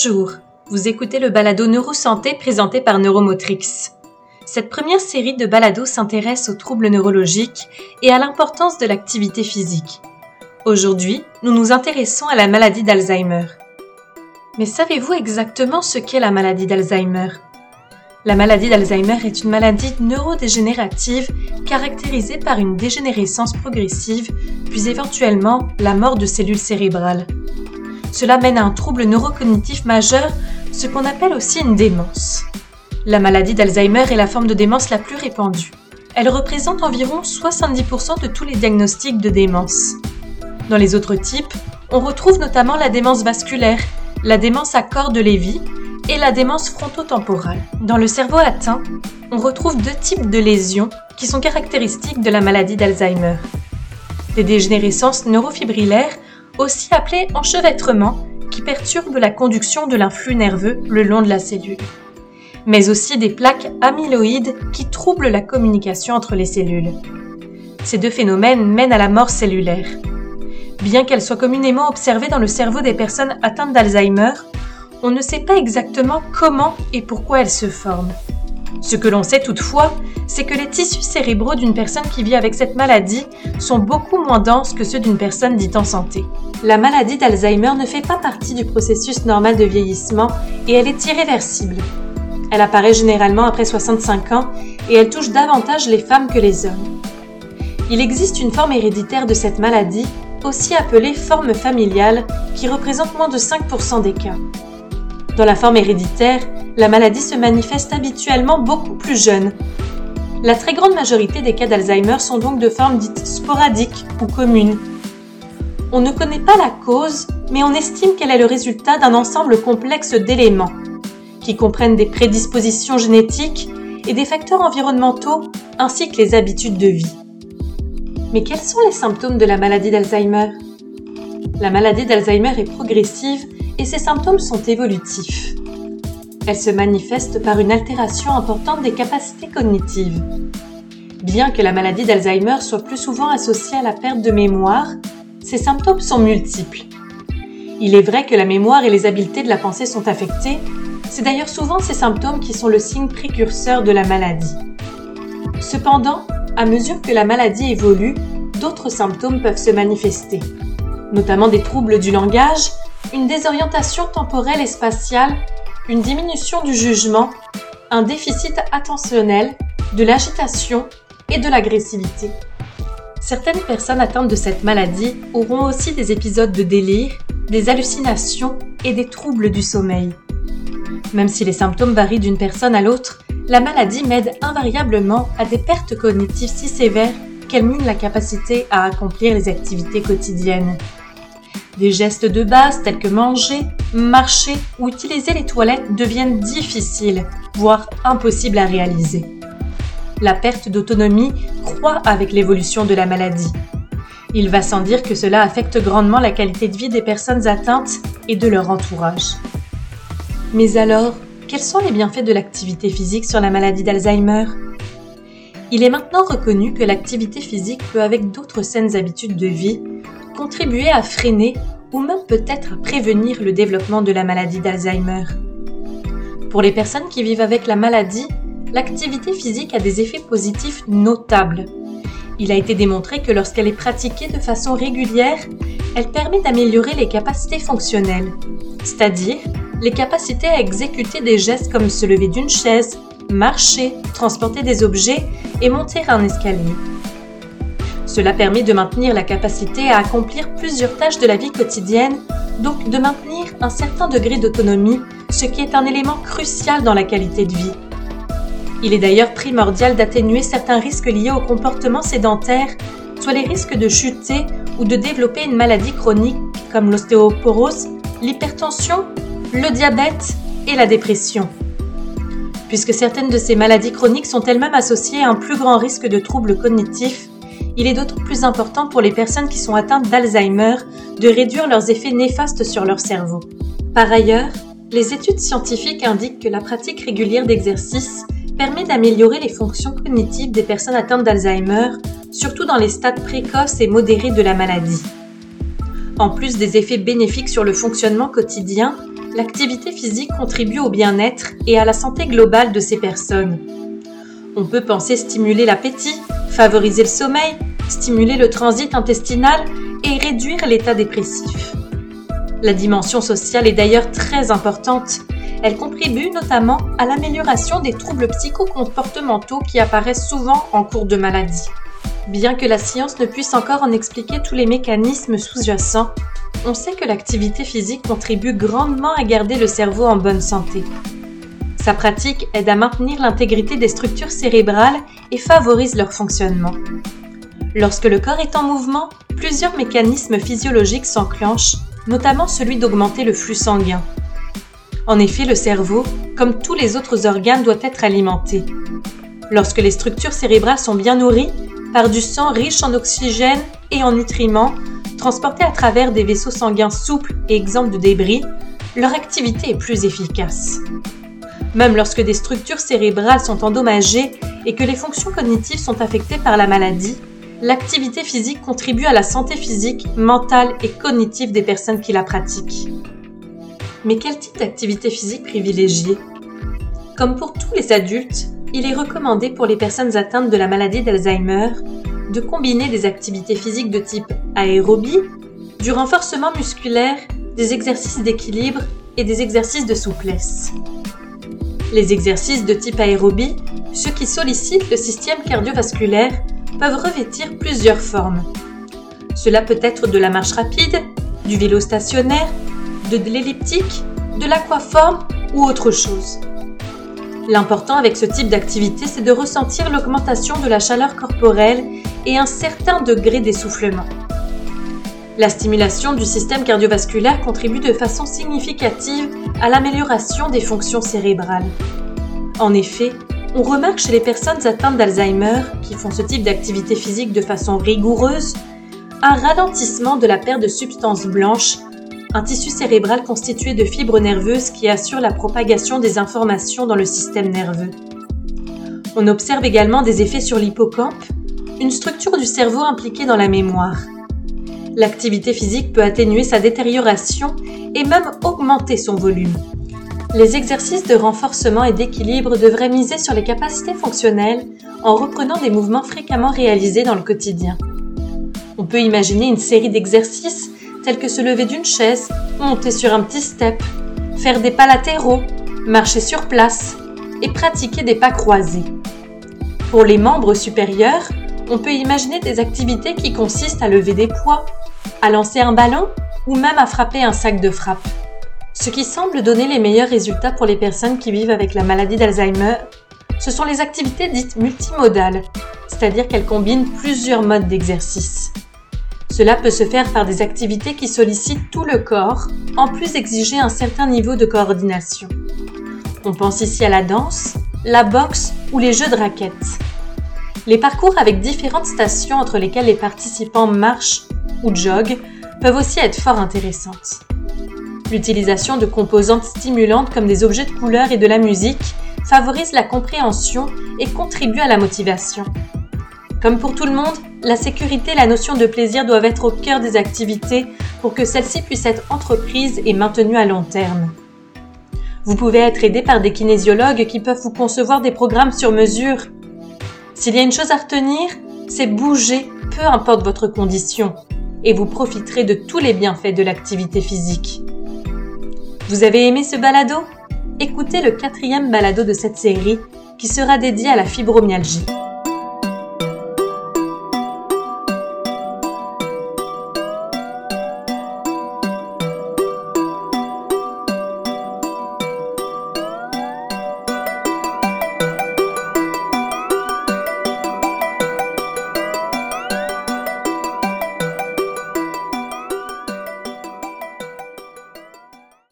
Bonjour, vous écoutez le balado Neurosanté présenté par Neuromotrix. Cette première série de balados s'intéresse aux troubles neurologiques et à l'importance de l'activité physique. Aujourd'hui, nous nous intéressons à la maladie d'Alzheimer. Mais savez-vous exactement ce qu'est la maladie d'Alzheimer? La maladie d'Alzheimer est une maladie neurodégénérative caractérisée par une dégénérescence progressive, puis éventuellement la mort de cellules cérébrales. Cela mène à un trouble neurocognitif majeur, ce qu'on appelle aussi une démence. La maladie d'Alzheimer est la forme de démence la plus répandue. Elle représente environ 70% de tous les diagnostics de démence. Dans les autres types, on retrouve notamment la démence vasculaire, la démence à corps de Lévy et la démence frontotemporale. Dans le cerveau atteint, on retrouve deux types de lésions qui sont caractéristiques de la maladie d'Alzheimer. Des dégénérescences neurofibrillaires aussi appelé enchevêtrement, qui perturbe la conduction de l'influx nerveux le long de la cellule, mais aussi des plaques amyloïdes qui troublent la communication entre les cellules. Ces deux phénomènes mènent à la mort cellulaire. Bien qu'elles soient communément observées dans le cerveau des personnes atteintes d'Alzheimer, on ne sait pas exactement comment et pourquoi elles se forment. Ce que l'on sait toutefois, c'est que les tissus cérébraux d'une personne qui vit avec cette maladie sont beaucoup moins denses que ceux d'une personne dite en santé. La maladie d'Alzheimer ne fait pas partie du processus normal de vieillissement et elle est irréversible. Elle apparaît généralement après 65 ans et elle touche davantage les femmes que les hommes. Il existe une forme héréditaire de cette maladie, aussi appelée forme familiale, qui représente moins de 5% des cas. Dans la forme héréditaire, la maladie se manifeste habituellement beaucoup plus jeune. La très grande majorité des cas d'Alzheimer sont donc de forme dite sporadique ou commune. On ne connaît pas la cause, mais on estime qu'elle est le résultat d'un ensemble complexe d'éléments, qui comprennent des prédispositions génétiques et des facteurs environnementaux, ainsi que les habitudes de vie. Mais quels sont les symptômes de la maladie d'Alzheimer? La maladie d'Alzheimer est progressive et ses symptômes sont évolutifs. Elle se manifeste par une altération importante des capacités cognitives. Bien que la maladie d'Alzheimer soit plus souvent associée à la perte de mémoire, ses symptômes sont multiples. Il est vrai que la mémoire et les habiletés de la pensée sont affectées, c'est d'ailleurs souvent ces symptômes qui sont le signe précurseur de la maladie. Cependant, à mesure que la maladie évolue, d'autres symptômes peuvent se manifester, notamment des troubles du langage, une désorientation temporelle et spatiale une diminution du jugement, un déficit attentionnel, de l'agitation et de l'agressivité. Certaines personnes atteintes de cette maladie auront aussi des épisodes de délire, des hallucinations et des troubles du sommeil. Même si les symptômes varient d'une personne à l'autre, la maladie m'aide invariablement à des pertes cognitives si sévères qu'elles minent la capacité à accomplir les activités quotidiennes. Des gestes de base tels que manger, marcher ou utiliser les toilettes deviennent difficiles, voire impossibles à réaliser. La perte d'autonomie croît avec l'évolution de la maladie. Il va sans dire que cela affecte grandement la qualité de vie des personnes atteintes et de leur entourage. Mais alors, quels sont les bienfaits de l'activité physique sur la maladie d'Alzheimer? Il est maintenant reconnu que l'activité physique peut, avec d'autres saines habitudes de vie, contribuer à freiner ou même peut-être prévenir le développement de la maladie d'Alzheimer? Pour les personnes qui vivent avec la maladie, l'activité physique a des effets positifs notables. Il a été démontré que lorsqu'elle est pratiquée de façon régulière, elle permet d'améliorer les capacités fonctionnelles, c'est-à-dire les capacités à exécuter des gestes comme se lever d'une chaise, marcher, transporter des objets et monter un escalier. Cela permet de maintenir la capacité à accomplir plusieurs tâches de la vie quotidienne, donc de maintenir un certain degré d'autonomie, ce qui est un élément crucial dans la qualité de vie. Il est d'ailleurs primordial d'atténuer certains risques liés au comportement sédentaire, soit les risques de chuter ou de développer une maladie chronique comme l'ostéoporose, l'hypertension, le diabète et la dépression. Puisque certaines de ces maladies chroniques sont elles-mêmes associées à un plus grand risque de troubles cognitifs, il est d'autant plus important pour les personnes qui sont atteintes d'Alzheimer de réduire leurs effets néfastes sur leur cerveau. Par ailleurs, les études scientifiques indiquent que la pratique régulière d'exercice permet d'améliorer les fonctions cognitives des personnes atteintes d'Alzheimer, surtout dans les stades précoces et modérés de la maladie. En plus des effets bénéfiques sur le fonctionnement quotidien, l'activité physique contribue au bien-être et à la santé globale de ces personnes. On peut penser stimuler l'appétit, favoriser le sommeil, stimuler le transit intestinal et réduire l'état dépressif. La dimension sociale est d'ailleurs très importante. Elle contribue notamment à l'amélioration des troubles psychocomportementaux qui apparaissent souvent en cours de maladie. Bien que la science ne puisse encore en expliquer tous les mécanismes sous-jacents, on sait que l'activité physique contribue grandement à garder le cerveau en bonne santé. Sa pratique aide à maintenir l'intégrité des structures cérébrales et favorise leur fonctionnement. Lorsque le corps est en mouvement, plusieurs mécanismes physiologiques s'enclenchent, notamment celui d'augmenter le flux sanguin. En effet, le cerveau, comme tous les autres organes, doit être alimenté. Lorsque les structures cérébrales sont bien nourries, par du sang riche en oxygène et en nutriments, transportés à travers des vaisseaux sanguins souples et exempts de débris, leur activité est plus efficace. Même lorsque des structures cérébrales sont endommagées et que les fonctions cognitives sont affectées par la maladie, l'activité physique contribue à la santé physique, mentale et cognitive des personnes qui la pratiquent. Mais quel type d'activité physique privilégier? Comme pour tous les adultes, il est recommandé pour les personnes atteintes de la maladie d'Alzheimer de combiner des activités physiques de type aérobie, du renforcement musculaire, des exercices d'équilibre et des exercices de souplesse. Les exercices de type aérobie, ceux qui sollicitent le système cardiovasculaire, peuvent revêtir plusieurs formes. Cela peut être de la marche rapide, du vélo stationnaire, de l'elliptique, de l'aquaforme ou autre chose. L'important avec ce type d'activité, c'est de ressentir l'augmentation de la chaleur corporelle et un certain degré d'essoufflement. La stimulation du système cardiovasculaire contribue de façon significative à l'amélioration des fonctions cérébrales. En effet, on remarque chez les personnes atteintes d'Alzheimer, qui font ce type d'activité physique de façon rigoureuse, un ralentissement de la perte de substances blanches, un tissu cérébral constitué de fibres nerveuses qui assurent la propagation des informations dans le système nerveux. On observe également des effets sur l'hippocampe, une structure du cerveau impliquée dans la mémoire. L'activité physique peut atténuer sa détérioration et même augmenter son volume. Les exercices de renforcement et d'équilibre devraient miser sur les capacités fonctionnelles en reprenant des mouvements fréquemment réalisés dans le quotidien. On peut imaginer une série d'exercices tels que se lever d'une chaise, monter sur un petit step, faire des pas latéraux, marcher sur place et pratiquer des pas croisés. Pour les membres supérieurs, on peut imaginer des activités qui consistent à lever des poids, à lancer un ballon ou même à frapper un sac de frappe. Ce qui semble donner les meilleurs résultats pour les personnes qui vivent avec la maladie d'Alzheimer, ce sont les activités dites multimodales, c'est-à-dire qu'elles combinent plusieurs modes d'exercice. Cela peut se faire par des activités qui sollicitent tout le corps, en plus d'exiger un certain niveau de coordination. On pense ici à la danse, la boxe ou les jeux de raquettes. Les parcours avec différentes stations entre lesquelles les participants marchent ou joguent peuvent aussi être fort intéressantes. L'utilisation de composantes stimulantes comme des objets de couleur et de la musique favorise la compréhension et contribue à la motivation. Comme pour tout le monde, la sécurité et la notion de plaisir doivent être au cœur des activités pour que celles-ci puissent être entreprises et maintenues à long terme. Vous pouvez être aidé par des kinésiologues qui peuvent vous concevoir des programmes sur mesure. S'il y a une chose à retenir, c'est bouger, peu importe votre condition, et vous profiterez de tous les bienfaits de l'activité physique. Vous avez aimé ce balado? Écoutez le quatrième balado de cette série qui sera dédié à la fibromyalgie.